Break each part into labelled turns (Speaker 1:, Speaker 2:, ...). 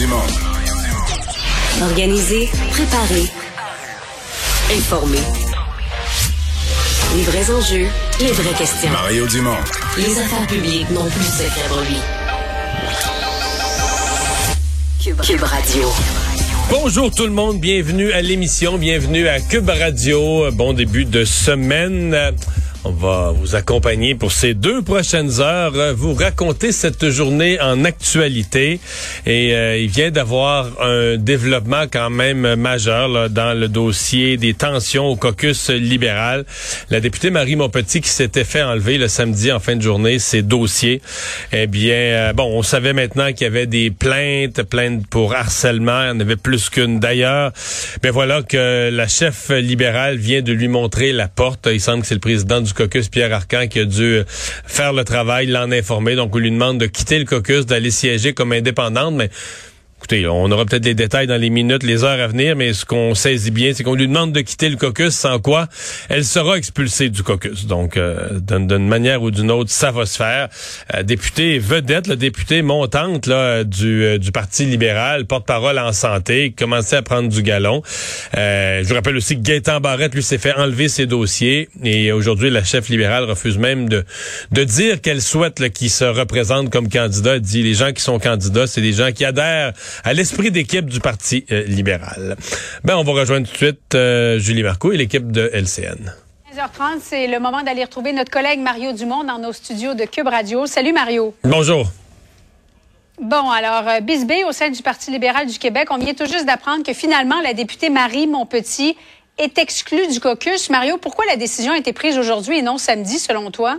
Speaker 1: Dumont.
Speaker 2: Organiser, préparer, informer. Les vrais enjeux, les vraies questions.
Speaker 1: Mario Dumont.
Speaker 2: Les affaires publiques n'ont plus de secret pour lui. Cube, Cube Radio.
Speaker 3: Bonjour tout le monde, bienvenue à l'émission, bienvenue à Cube Radio. Bon début de semaine. On va vous accompagner pour ces deux prochaines heures, euh, vous raconter cette journée en actualité. Et euh, il vient d'avoir un développement quand même majeur dans le dossier des tensions au caucus libéral. La députée Marie Montpetit qui s'était fait enlever le samedi en fin de journée ses dossiers. Eh bien, euh, bon, on savait maintenant qu'il y avait des plaintes, plaintes pour harcèlement. Il y en avait plus qu'une d'ailleurs. Mais voilà que la chef libérale vient de lui montrer la porte. Il semble que c'est le président du du caucus, Pierre Arcan, qui a dû euh, faire le travail, l'en informer. Donc, on lui demande de quitter le caucus, d'aller siéger comme indépendante, mais Écoutez, on aura peut-être des détails dans les minutes, les heures à venir, mais ce qu'on saisit bien, c'est qu'on lui demande de quitter le caucus, sans quoi elle sera expulsée du caucus. Donc, euh, d'une manière ou d'une autre, ça va se faire. Euh, député vedette, le député montante là, du, euh, Parti libéral, porte-parole en santé, commençait à prendre du galon. Euh, je vous rappelle aussi que Gaëtan Barrette, lui, s'est fait enlever ses dossiers. Et aujourd'hui, la chef libérale refuse même de, de dire qu'elle souhaite qu'il se représente comme candidat. Elle dit les gens qui sont candidats, c'est des gens qui adhèrent à l'esprit d'équipe du Parti euh, libéral. Ben, on va rejoindre tout de suite euh, Julie Marco et l'équipe de LCN.
Speaker 4: 15h30, c'est le moment d'aller retrouver notre collègue Mario Dumont dans nos studios de Cube Radio. Salut Mario.
Speaker 3: Bonjour.
Speaker 4: Bon, alors, euh, Bisbee, au sein du Parti libéral du Québec, on vient tout juste d'apprendre que finalement, la députée Marie Montpetit est exclue du caucus. Mario, pourquoi la décision a été prise aujourd'hui et non samedi, selon toi?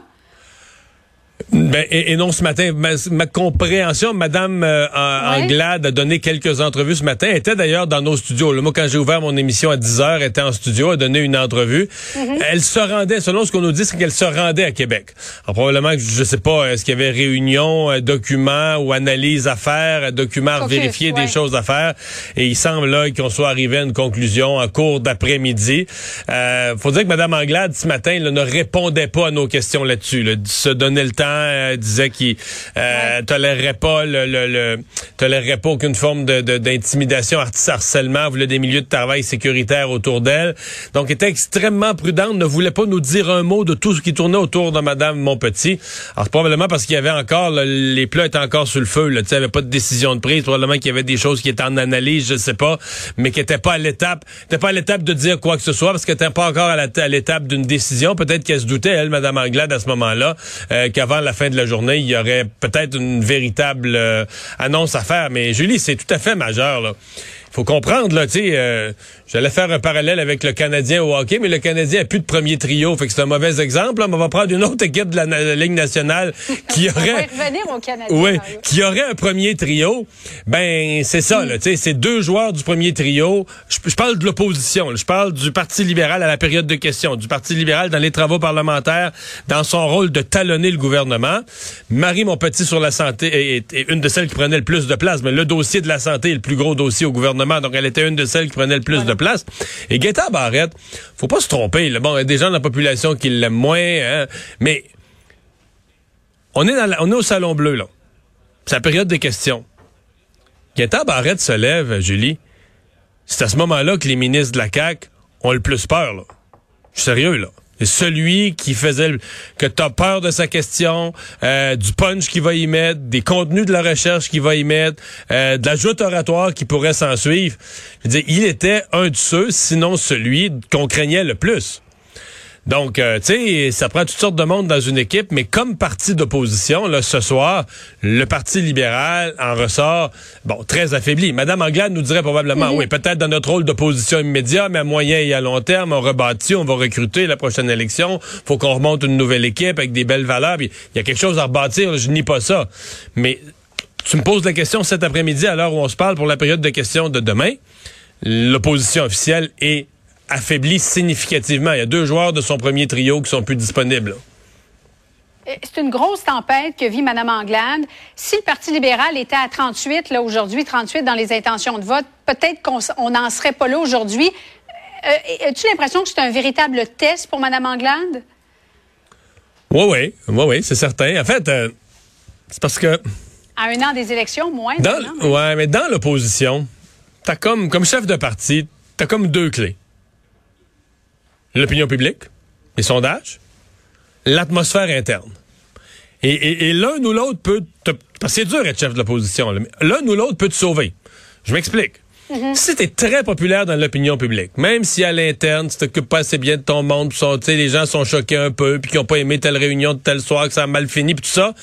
Speaker 3: Ben, et, non ce matin, ma, compréhension, Madame euh, Anglade a donné quelques entrevues ce matin. Elle était d'ailleurs dans nos studios. Le moi, quand j'ai ouvert mon émission à 10 heures, elle était en studio, a donné une entrevue. Mm-hmm. Elle se rendait, selon ce qu'on nous dit, c'est qu'elle se rendait à Québec. Alors, probablement je sais pas, est-ce qu'il y avait réunion, euh, documents ou analyse à faire, documents à vérifier, des choses à faire. Et il semble là qu'on soit arrivé à une conclusion en cours d'après-midi. Euh, faut dire que Madame Anglade ce matin ne répondait pas à nos questions là-dessus. Là, se donnait le temps euh, disait qu'il euh, tolérerait pas le, le, tolérerait pas aucune forme de, d'intimidation, harcèlement, voulait des milieux de travail sécuritaires autour d'elle. Donc, était extrêmement prudente, ne voulait pas nous dire un mot de tout ce qui tournait autour de Madame Montpetit. Alors, probablement parce qu'il y avait encore, les plats étaient encore sur le feu, il n'y avait pas de décision de prise, probablement qu'il y avait des choses qui étaient en analyse, je sais pas, mais qui n'étaient pas à l'étape, n'étaient pas à l'étape de dire quoi que ce soit, parce qu'elle n'était pas encore à, l'étape d'une décision. Peut-être qu'elle se doutait, elle, Madame Anglade, à ce moment-là, euh, qu'avant la fin de la journée, il y aurait peut-être une véritable euh, annonce à faire. Mais Julie, c'est tout à fait majeur. Là faut comprendre, là, tu sais, euh, j'allais faire un parallèle avec le Canadien au hockey, mais le Canadien a plus de premier trio, fait que c'est un mauvais exemple. on va prendre une autre équipe de la, Ligue nationale qui aurait...
Speaker 4: au Canadien.
Speaker 3: Oui, qui aurait un premier trio. Ben, c'est ça, là, tu sais, c'est deux joueurs du premier trio. Je, parle de l'opposition, je parle du Parti libéral à la période de questions, du Parti libéral dans les travaux parlementaires, dans son rôle de talonner le gouvernement. Marie Montpetit sur la santé est, est une de celles qui prenait le plus de place, mais le dossier de la santé est le plus gros dossier au gouvernement donc, elle était une de celles qui prenait le plus de place. Et Gaëtan Barrette, faut pas se tromper. Bon, il y a des gens dans la population qui l'aiment moins, hein, mais on est, dans on est au Salon Bleu, là. C'est la période des questions. Gaëtan Barrette se lève, Julie. C'est à ce moment-là que les ministres de la CAQ ont le plus peur, là. Je suis sérieux, là celui qui faisait que tu as peur de sa question, euh, du punch qu'il va y mettre, des contenus de la recherche qu'il va y mettre, euh, de l'ajout oratoire qui pourrait s'en suivre. Je veux il était un de ceux, sinon celui qu'on craignait le plus. Donc, euh, tu sais, ça prend toutes sortes de monde dans une équipe, mais comme parti d'opposition, là, ce soir, le Parti libéral en ressort, bon, très affaibli. Madame Anglade nous dirait probablement, mhm. oui, peut-être dans notre rôle d'opposition immédiat, mais à moyen et à long terme, on rebâtit, on va recruter la prochaine élection, faut qu'on remonte une nouvelle équipe avec des belles valeurs, il y a quelque chose à rebâtir, je nie pas ça. Mais tu me poses la question cet après-midi, à l'heure où on se parle pour la période de questions de demain, l'opposition officielle est affaibli significativement. Il y a deux joueurs de son premier trio qui sont plus disponibles.
Speaker 4: Euh, c'est une grosse tempête que vit Mme Anglade. Si le Parti libéral était à 38, là, aujourd'hui, 38 dans les intentions de vote, peut-être qu'on n'en serait pas là aujourd'hui. Euh, as-tu l'impression que c'est un véritable test pour Mme Anglade?
Speaker 3: Oui, oui, oui, oui, c'est certain. En fait, euh, c'est parce que
Speaker 4: À un an des élections, moins.
Speaker 3: Ouais, mais dans l'opposition, t'as comme, comme chef de parti, t'as comme deux clés. L'opinion publique, les sondages, l'atmosphère interne. Et, et- et l'un ou l'autre peut te, parce que c'est dur être chef de l'opposition, l'un ou l'autre peut te sauver. Je m'explique. Si t'es très populaire dans l'opinion publique, même si à l'interne, tu t'occupes pas assez bien de ton monde, pis sont- les gens sont choqués un peu, puis qu'ils ont pas aimé telle réunion de tel soir, que ça a mal fini, puis tout ça,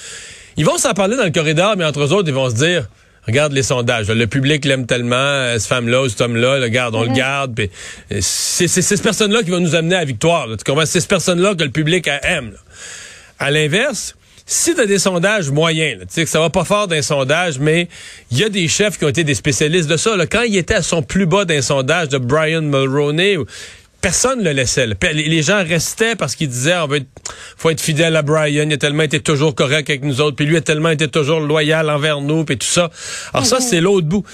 Speaker 3: ils vont s'en parler dans le corridor, mais entre eux autres, ils vont se dire, regarde les sondages, le public l'aime tellement, euh, cette femme-là ou cet homme-là, le garde, on le garde, puis euh, c'est cette personne-là qui va nous amener à la victoire. là. tu comprends? C'est cette personne-là que le public aime. là. À l'inverse, si tu as des sondages moyens, tu sais que ça va pas fort d'un sondage, mais il y a des chefs qui ont été des spécialistes de ça. là. Quand il était à son plus bas d'un sondage de Brian Mulroney, personne ne le laissait. Les gens restaient parce qu'ils disaient on va être, faut être fidèle à Brian, il a tellement été toujours correct avec nous autres, puis lui a tellement été toujours loyal envers nous, puis tout ça. Alors ça, c'est l'autre bout.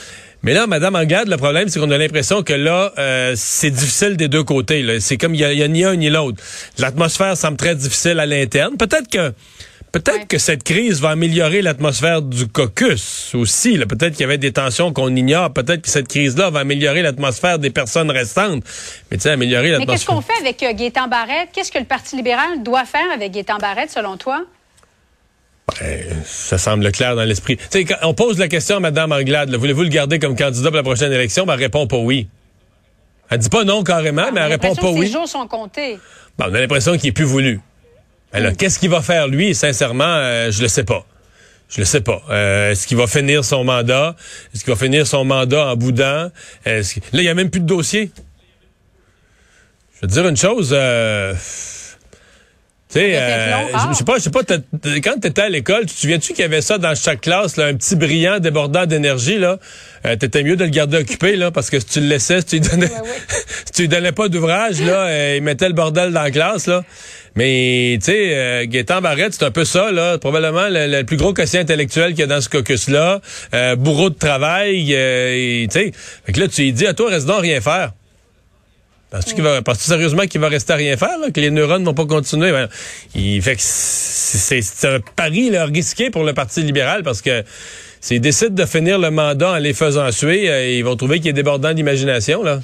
Speaker 3: Mais là, Madame Anglade, le problème, c'est qu'on a l'impression que là, euh, c'est difficile des deux côtés. C'est comme il y, a- il y a ni un ni l'autre. L'atmosphère semble très difficile à l'interne. Peut-être que peut-être
Speaker 4: Ouais.
Speaker 3: que cette crise va améliorer l'atmosphère du caucus aussi. Peut-être qu'il y avait des tensions qu'on ignore. Peut-être que cette crise-là va améliorer l'atmosphère des personnes restantes. Mais tu sais, améliorer
Speaker 4: Mais qu'est-ce
Speaker 3: l'atmosphère.
Speaker 4: qu'on fait avec euh, Gaétan Barrette? Qu'est-ce que le Parti libéral doit faire avec Gaétan Barrette, selon toi?
Speaker 3: Ça semble clair dans l'esprit. Tu sais, quand on pose la question à Mme Anglade, voulez-vous le garder comme candidat pour la prochaine élection? Ben, elle répond pas oui. Elle dit pas non carrément, mais
Speaker 4: On a
Speaker 3: elle répond pas
Speaker 4: que
Speaker 3: oui.
Speaker 4: Ses jours sont comptés.
Speaker 3: Bon, on a l'impression qu'il est plus voulu. Ben là, qu'est-ce qu'il va faire lui? Sincèrement, euh, je le sais pas. Je le sais pas. Euh, Est-ce qu'il va finir son mandat? Est-ce qu'il va finir son mandat en boudin Là, il y a même plus de dossier. Je vais te dire une chose. euh, Tu sais, euh.
Speaker 4: Ah.
Speaker 3: je je sais pas, je sais pas, quand tu étais à l'école, tu te souviens-tu qu'il y avait ça dans chaque classe, là, un petit brillant débordant d'énergie, là? Euh, T'étais mieux de le garder occupé, là, parce que si tu le laissais, si tu lui donnais,
Speaker 4: Ouais, ouais.
Speaker 3: si tu lui donnais pas d'ouvrage, là, il mettait le bordel dans la classe, là. Mais, tu sais, euh, Gaétan c'est un peu ça, là. Probablement le, plus gros quotient intellectuel qu'il y a dans ce caucus-là. Euh, bourreau de travail, euh, tu sais. Fait que là, tu dis, à toi, reste donc rien faire. Penses-tu va, penses-tu sérieusement qu'il va rester à rien faire, là, que les neurones vont pas continuer? Ben, il fait que c'est un pari là, risqué pour le Parti libéral parce que s'ils décident de finir le mandat en les faisant suer, euh, ils vont trouver qu'il est débordant d'imagination, là.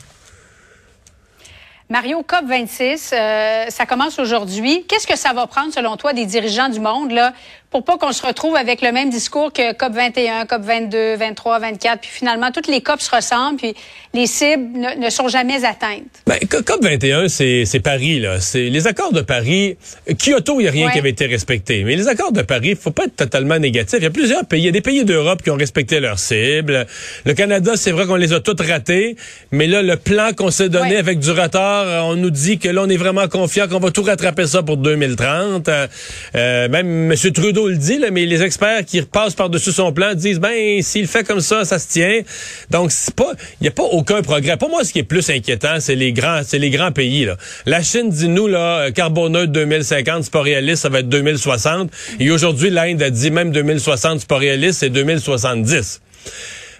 Speaker 4: Mario, COP26, euh, ça commence aujourd'hui. Qu'est-ce que ça va prendre, selon toi, des dirigeants du monde, là, pour pas qu'on se retrouve avec le même discours que COP21, COP22, 23, 24, puis finalement, toutes les COP se ressemblent, puis les cibles ne, ne sont jamais atteintes?
Speaker 3: Ben, Co- COP 21, c'est c'est Paris, là. C'est les accords de Paris. Kyoto, il n'y a rien
Speaker 4: Ouais.
Speaker 3: qui avait été respecté. Mais les accords de Paris, faut pas être totalement négatif. Il y a plusieurs pays. Il y a des pays d'Europe qui ont respecté leurs cibles. Le Canada, c'est vrai qu'on les a toutes ratés. Mais là, le plan qu'on s'est donné
Speaker 4: Ouais.
Speaker 3: avec du retard, euh, on nous dit que là, on est vraiment confiant qu'on va tout rattraper ça pour 2030. Euh, euh, même M. Trudeau le dit, mais les experts qui repassent par-dessus son plan disent, ben, s'il fait comme ça, ça se tient. Donc, c'est pas, il n'y a pas aucun progrès. Pour moi, ce qui est plus inquiétant, c'est les grands, c'est les grands pays, là. La Chine dit, nous, là, euh, carboneutre 2050, c'est pas réaliste, ça va être 2060. Et aujourd'hui, l'Inde a dit, même 2060, c'est pas réaliste, c'est 2070.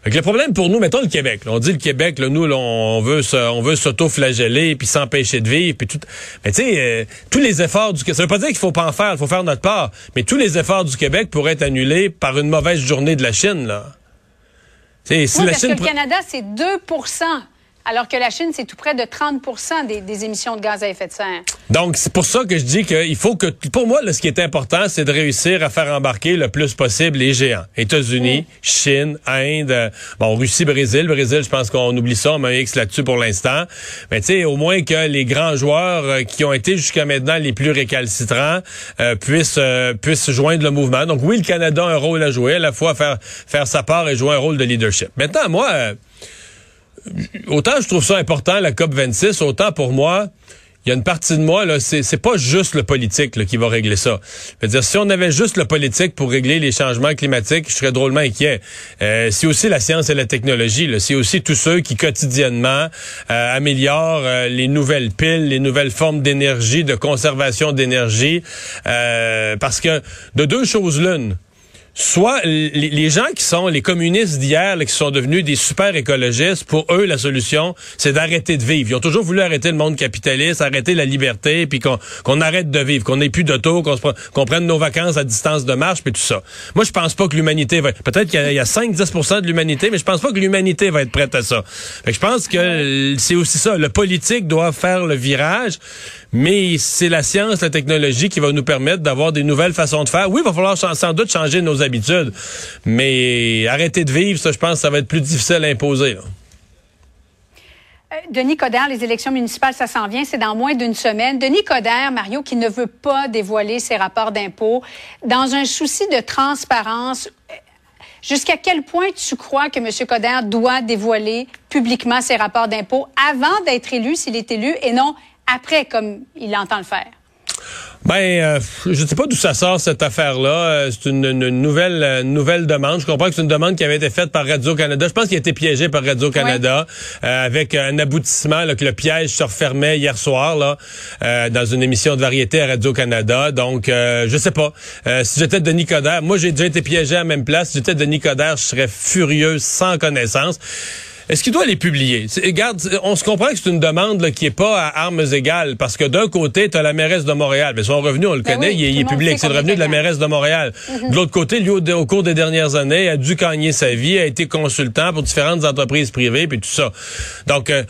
Speaker 3: Fait que le problème pour nous, mettons le Québec. là, on dit le Québec, là, nous, là, on veut se- on veut s'auto-flageller puis s'empêcher de vivre puis tout. Mais tu sais, euh, tous les efforts du Québec, ça veut pas dire qu'il faut pas en faire, il faut faire notre part. Mais tous les efforts du Québec pourraient être annulés par une mauvaise journée de la Chine, là. Tu sais, si
Speaker 4: Oui,
Speaker 3: la
Speaker 4: parce
Speaker 3: Chine
Speaker 4: que le Canada, c'est 2 alors que la Chine, c'est tout près de 30 des, des émissions de gaz à effet de serre.
Speaker 3: Donc, c'est pour ça que je dis qu'il faut que, pour moi, là, ce qui est important, c'est de réussir à faire embarquer le plus possible les géants. États-Unis, Chine, Inde, euh, bon, Russie, Brésil. Brésil, je pense qu'on oublie ça, on met un X là-dessus pour l'instant. Mais tu sais, au moins que les grands joueurs euh, qui ont été jusqu'à maintenant les plus récalcitrants euh, puissent, euh, puissent joindre le mouvement. Donc oui, le Canada a un rôle à jouer, à la fois faire, faire sa part et jouer un rôle de leadership. Maintenant, moi, autant je trouve ça important, la COP 26, autant pour moi, il y a une partie de moi, là, c'est, pas juste le politique qui va régler ça. Dire, si on avait juste le politique pour régler les changements climatiques, je serais drôlement inquiet. Euh, c'est aussi la science et la technologie. C'est aussi tous ceux qui quotidiennement euh, améliorent euh, les nouvelles piles, les nouvelles formes d'énergie, de conservation d'énergie. Euh, parce que de deux choses l'une, soit les, gens qui sont les communistes d'hier, qui sont devenus des super écologistes, pour eux, la solution, c'est d'arrêter de vivre. Ils ont toujours voulu arrêter le monde capitaliste, arrêter la liberté, puis qu'on arrête de vivre, qu'on n'ait plus d'auto, qu'on prenne nos vacances à distance de marche, puis tout ça. Moi, je pense pas que l'humanité va... Peut-être qu'il y a, 5-10% de l'humanité, mais je pense pas que l'humanité va être prête à ça. Fait que je pense que c'est aussi ça. Le politique doit faire le virage, mais c'est la science, la technologie qui va nous permettre d'avoir des nouvelles façons de faire. Oui, il va falloir sans doute changer nos habitudes. Mais arrêter de vivre, ça, je pense, ça va être plus difficile à imposer.
Speaker 4: Euh, Denis Coderre, les élections municipales, ça s'en vient, c'est dans moins d'une semaine. Denis Coderre, Mario, qui ne veut pas dévoiler ses rapports d'impôts, dans un souci de transparence, euh, jusqu'à quel point tu crois que M. Coderre doit dévoiler publiquement ses rapports d'impôts avant d'être élu, s'il est élu, et non après, comme il entend le faire?
Speaker 3: Ben, euh, je ne sais pas d'où ça sort cette affaire-là. Euh, c'est une, nouvelle euh, nouvelle demande. Je comprends que c'est une demande qui avait été faite par Radio Canada. Je pense qu'il a été piégé par Radio Canada avec un aboutissement là, que le piège se refermait hier soir là dans une émission de variété à Radio Canada. Donc, je sais pas. si j'étais Denis Coderre, moi j'ai déjà été piégé à la même place. Si j'étais Denis Coderre, je serais furieux sans connaissance. Est-ce qu'il doit les publier? Regarde, on se comprend que c'est une demande là, qui est pas à armes égales, parce que d'un côté, tu as la mairesse de Montréal. Mais son revenu, on le ben connaît, il, est public. C'est le revenu de la mairesse de Montréal. Mhm. De l'autre côté, lui, au, cours des dernières années, a dû gagner sa vie, a été consultant pour différentes entreprises privées, puis tout ça. Donc, euh,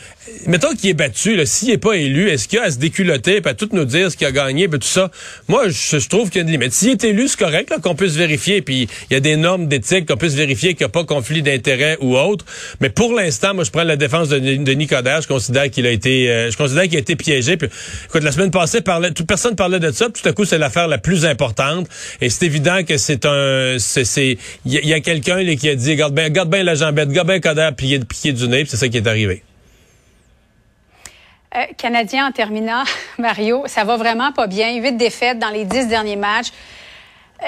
Speaker 3: mettons qu'il est battu, s'il n'est pas élu, est-ce qu'il a à se déculoter, et à tout nous dire ce qu'il a gagné, puis tout ça? Moi, je, trouve qu'il y a une limite. S'il est élu, c'est correct qu'on puisse vérifier, puis il y a des normes d'éthique qu'on puisse vérifier qu'il n'y a pas conflit d'intérêt ou autre. Mais pour l'instant, moi, je prends la défense de Denis Coderre. Je considère qu'il a été, euh, je considère qu'il a été piégé. Puis, écoute, la semaine passée, toute personne parlait de ça. tout à coup, c'est l'affaire la plus importante. Et c'est évident que c'est un, c'est, il y, a quelqu'un qui a dit, garde bien, garde bien la jambette, garde bien Coderre plié, pied du nez. c'est ça qui est arrivé.
Speaker 4: Euh, Canadien en terminant, Mario, ça va vraiment pas bien. Huit défaites dans les dix derniers matchs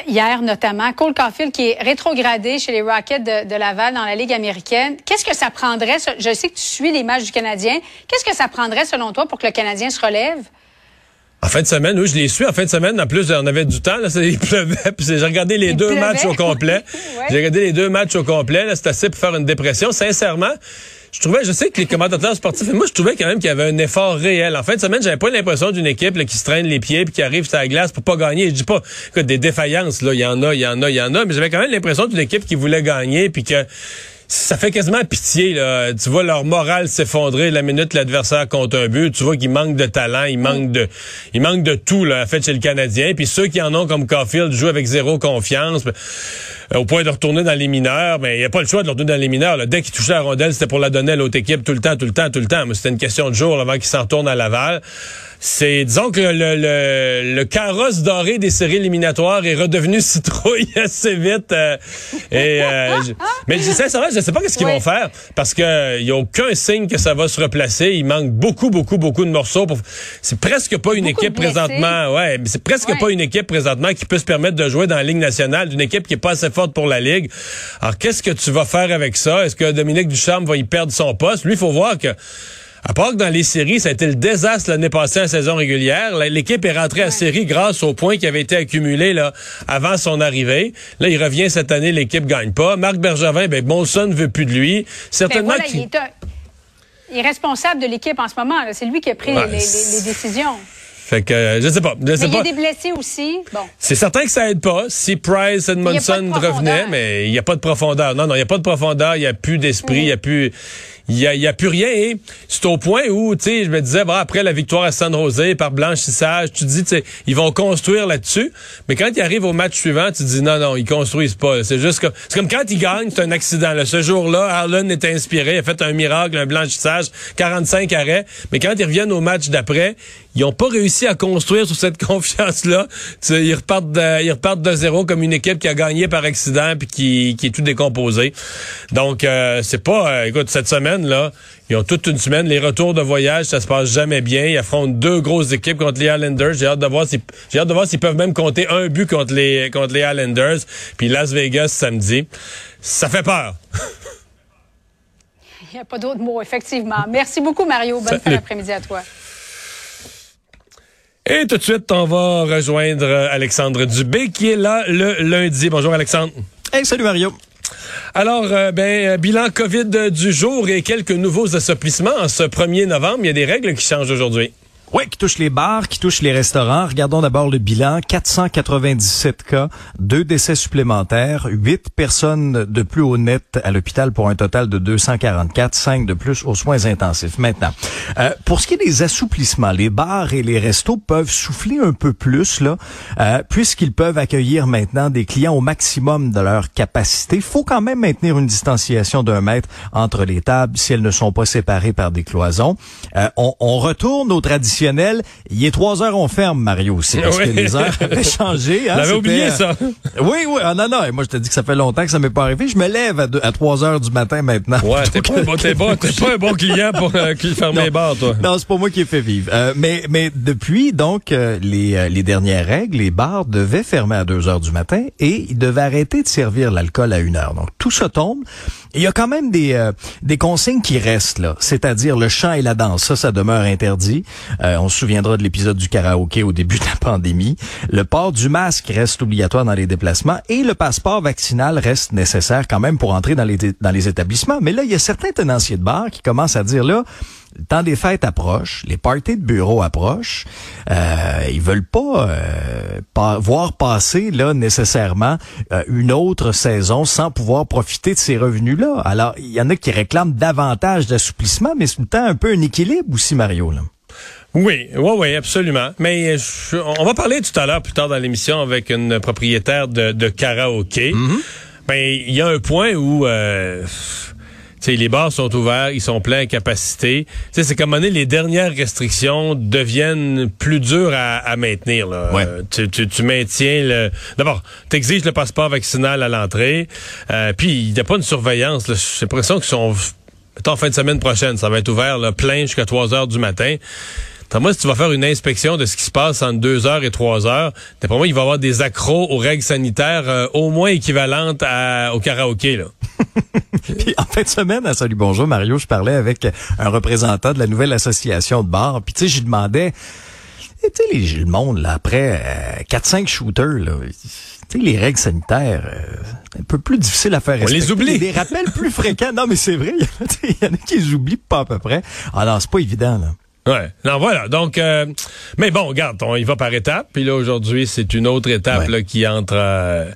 Speaker 4: hier notamment. Cole Caulfield qui est rétrogradé chez les Rockets de, Laval dans la Ligue américaine. Qu'est-ce que ça prendrait, je sais que tu suis les matchs du Canadien, qu'est-ce que ça prendrait selon toi pour que le Canadien se relève?
Speaker 3: En fin de semaine, oui, je les suis. En fin de semaine, en plus, on avait du temps. Là, il pleuvait. J'ai regardé les deux matchs au complet. J'ai regardé les deux matchs au complet. C'est assez pour faire une dépression. Sincèrement, je trouvais, je sais que les commentateurs sportifs, moi, je trouvais quand même qu'il y avait un effort réel. En fin de semaine, j'avais pas l'impression d'une équipe qui se traîne les pieds puis qui arrive sur la glace pour pas gagner. Je dis pas que des défaillances, là, il y en a, il y en a, il y en a, mais j'avais quand même l'impression d'une équipe qui voulait gagner puis que ça fait quasiment pitié. Là. Tu vois leur morale s'effondrer la minute l'adversaire compte un but. Tu vois qu'ils manquent de talent, ils manquent de, ils manquent de tout là, en fait chez le Canadien. Puis ceux qui en ont comme Caulfield jouent avec zéro confiance. Euh, au point de retourner dans les mineurs, mais il n'y a pas le choix de retourner dans les mineurs. Dès qu'il touchait la rondelle, c'était pour la donner à l'autre équipe tout le temps, tout le temps, tout le temps. Mais c'était une question de jour avant qu'il s'en retourne à Laval. C'est, disons que le, le, le, carrosse doré des séries éliminatoires est redevenu citrouille assez vite. Euh, et, euh, je, mais sincèrement, je ne sais pas qu'est-ce qu'ils vont faire parce que il y a aucun signe que ça va se replacer. Il manque beaucoup, beaucoup, beaucoup de morceaux. Pour... C'est presque pas une équipe présentement. Ouais, mais c'est presque pas une équipe présentement qui peut se permettre de jouer dans la Ligue nationale, d'une équipe qui est pas assez forte pour la Ligue. Alors, qu'est-ce que tu vas faire avec ça? Est-ce que Dominique Ducharme va y perdre son poste? Lui, il faut voir que à part que dans les séries, ça a été le désastre l'année passée en saison régulière. L'équipe est rentrée à série grâce aux points qui avaient été accumulés là, avant son arrivée. Là, il revient cette année, l'équipe gagne pas. Marc Bergevin, ben, Monson ne veut plus de lui. Certainement
Speaker 4: ben il, est responsable de l'équipe en ce moment. C'est lui qui a pris les, décisions.
Speaker 3: Fait que je sais pas. Je sais
Speaker 4: mais
Speaker 3: il y a
Speaker 4: des blessés aussi. Bon.
Speaker 3: C'est certain que ça aide pas. Si Price et Monson revenaient, mais il n'y a pas de profondeur. Non, non, il n'y a pas de profondeur, il n'y a plus d'esprit, il n'y a plus il y a, y a, plus rien. Et c'est au point où, tu sais, je me disais, bon, après la victoire à San Jose par blanchissage, tu dis, tu sais, ils vont construire là-dessus. Mais quand ils arrivent au match suivant, tu dis, non, non, ils construisent pas. C'est juste que, c'est comme quand ils gagnent, c'est un accident. Là. Ce jour-là, Harlan est inspiré, a fait un miracle, un blanchissage, 45 arrêts. Mais quand ils reviennent au match d'après, ils n'ont pas réussi à construire sur cette confiance-là. Ils repartent, de, ils repartent de zéro comme une équipe qui a gagné par accident puis qui, qui est tout décomposé. Donc, euh, c'est pas... Euh, écoute, cette semaine, là, ils ont toute une semaine. Les retours de voyage, ça se passe jamais bien. Ils affrontent deux grosses équipes contre les Islanders. J'ai hâte de voir si, j'ai hâte de voir s'ils peuvent même compter un but contre les, contre les Islanders. Puis Las Vegas samedi. Ça fait peur.
Speaker 4: Il n'y a pas d'autres mots, effectivement. Merci beaucoup, Mario. Bonne fin d'après-midi à toi.
Speaker 3: Et tout de suite, on va rejoindre Alexandre Dubé qui est là le lundi. Bonjour Alexandre.
Speaker 1: Hey, salut Mario.
Speaker 3: Alors, euh, ben, euh, bilan COVID du jour et quelques nouveaux assouplissements. En ce 1er novembre, il y a des règles qui changent aujourd'hui.
Speaker 1: Oui, qui touche les bars, qui touche les restaurants. Regardons d'abord le bilan. 497 cas, deux décès supplémentaires, huit personnes de plus au net à l'hôpital pour un total de 244, cinq de plus aux soins intensifs. Maintenant, euh, pour ce qui est des assouplissements, les bars et les restos peuvent souffler un peu plus, là, euh, puisqu'ils peuvent accueillir maintenant des clients au maximum de leur capacité. Faut quand même maintenir une distanciation d'un mètre entre les tables si elles ne sont pas séparées par des cloisons. Euh, on, on retourne aux traditions il est trois heures, on ferme, Mario, aussi, parce que les heures avaient changé.
Speaker 3: Hein, J'avais oublié ça. Euh,
Speaker 1: oui, oui. Ah, non, non. moi, je te dis que ça fait longtemps que ça m'est pas arrivé. Je me lève à, trois heures du matin maintenant.
Speaker 3: Ouais, t'es pas, bon, pas, pas, un bon client pour euh, fermer les bars, toi.
Speaker 1: Non, c'est pas moi qui ai fait vivre. Euh, mais, mais depuis, donc, euh, les, les dernières règles, les bars devaient fermer à deux heures du matin et ils devaient arrêter de servir l'alcool à une heure. Donc, tout ça tombe. Il y a quand même des, des consignes qui restent, là. C'est-à-dire le chant et la danse. Ça, ça demeure interdit. Euh, on se souviendra de l'épisode du karaoké au début de la pandémie. Le port du masque reste obligatoire dans les déplacements et le passeport vaccinal reste nécessaire quand même pour entrer dans les, dans les établissements. Mais là, il y a certains tenanciers de bar qui commencent à dire là, le temps des fêtes approche, les parties de bureau approchent, euh, ils veulent pas, euh, voir passer là nécessairement euh, une autre saison sans pouvoir profiter de ces revenus-là. Alors, il y en a qui réclament davantage d'assouplissement, mais c'est tout le temps un peu un équilibre aussi, Mario. Là.
Speaker 3: Oui, oui, oui, absolument. Mais on va parler tout à l'heure, plus tard dans l'émission, avec une propriétaire de, de karaoké. Mm-hmm. Ben, il y a un point où euh, les bars sont ouverts, ils sont pleins à capacité. C'est comme donné, les dernières restrictions deviennent plus dures à, à maintenir. Là. Euh, tu, tu, tu, maintiens le. D'abord, tu exiges le passeport vaccinal à l'entrée. Euh, puis il n'y a pas une surveillance. J'ai l'impression qu'ils sont. Mettons, en fin de semaine prochaine, ça va être ouvert là, plein jusqu'à 3 heures du matin moi, si tu vas faire une inspection de ce qui se passe entre 2 heures et 3 heures, pour moi, il va y avoir des accros aux règles sanitaires euh, au moins équivalentes au karaoké. Là.
Speaker 1: puis en fin de semaine, à Salut Bonjour, Mario, je parlais avec un représentant de la nouvelle association de bars. Puis tu sais, je demandais, tu sais, le monde, là, après 4-5 euh, shooters, là, tu sais, les règles sanitaires, euh, un peu plus difficile à faire respecter.
Speaker 3: On les oublie.
Speaker 1: Des rappels plus fréquents. Non, mais c'est vrai, il y en a qui les oublient pas à peu près. Alors, c'est pas évident, là.
Speaker 3: Ouais. Non, voilà. Donc, euh, mais bon, regarde, on y va par étapes. Puis là, aujourd'hui, c'est une autre étape là, qui entre. Euh,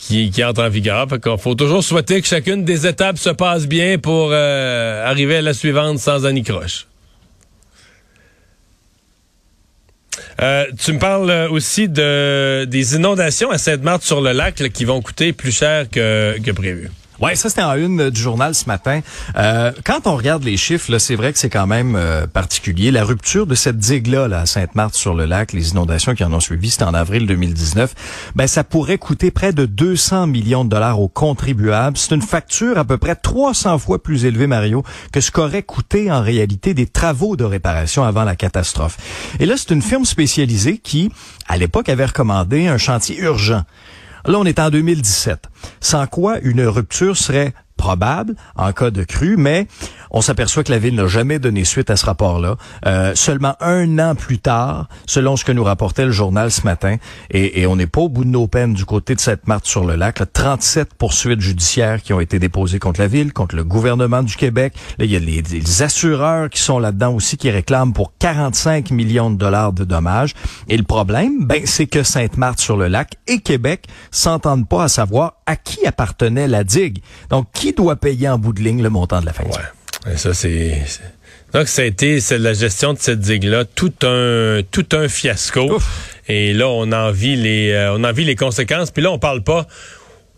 Speaker 3: qui, qui, entre en vigueur. Fait faut toujours souhaiter que chacune des étapes se passe bien pour euh, arriver à la suivante sans anicroche. Euh, tu me parles aussi de des inondations à Sainte-Marthe sur le lac qui vont coûter plus cher que, que prévu.
Speaker 1: Ouais, ça c'était en une du journal ce matin. Euh, quand on regarde les chiffres, c'est vrai que c'est quand même euh, particulier. La rupture de cette digue-là là, à Sainte-Marthe-sur-le-Lac, les inondations qui en ont suivi, c'était en avril 2019, ben ça pourrait coûter près de 200 millions de dollars aux contribuables. C'est une facture à peu près 300 fois plus élevée, Mario, que ce qu'aurait coûté en réalité des travaux de réparation avant la catastrophe. Et là, c'est une firme spécialisée qui, à l'époque, avait recommandé un chantier urgent. Là, on est en 2017. Sans quoi une rupture serait probable en cas de crue, mais on s'aperçoit que la ville n'a jamais donné suite à ce rapport-là. Euh, seulement un an plus tard, selon ce que nous rapportait le journal ce matin, et, on n'est pas au bout de nos peines du côté de cette marthe sur le lac, là, 37 poursuites judiciaires qui ont été déposées contre la ville, contre le gouvernement du Québec. Il y a les, assureurs qui sont là-dedans aussi qui réclament pour 45 millions de dollars de dommages. Et le problème, ben, c'est que Sainte-Marthe sur le lac et Québec s'entendent pas à savoir à qui appartenait la digue. Donc, qui doit payer en bout de ligne le montant de la facture?
Speaker 3: Ça, c'est... Donc, ça a été c'est la gestion de cette digue-là, tout un tout un fiasco. Et là, on en vit les euh, on en vit les conséquences. Puis là, on parle pas.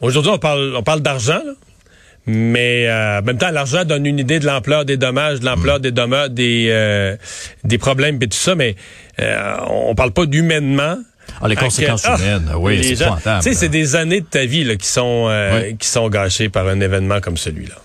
Speaker 3: Aujourd'hui, on parle on parle d'argent, mais euh, en même temps, l'argent donne une idée de l'ampleur des dommages, de l'ampleur mm. des dommages, des euh, des problèmes et tout ça. Mais on parle pas d'humainement.
Speaker 1: Ah, les conséquences ah, humaines, oui, c'est
Speaker 3: Tu sais, c'est des années de ta vie là, qui sont qui sont gâchées par un événement comme celui-là.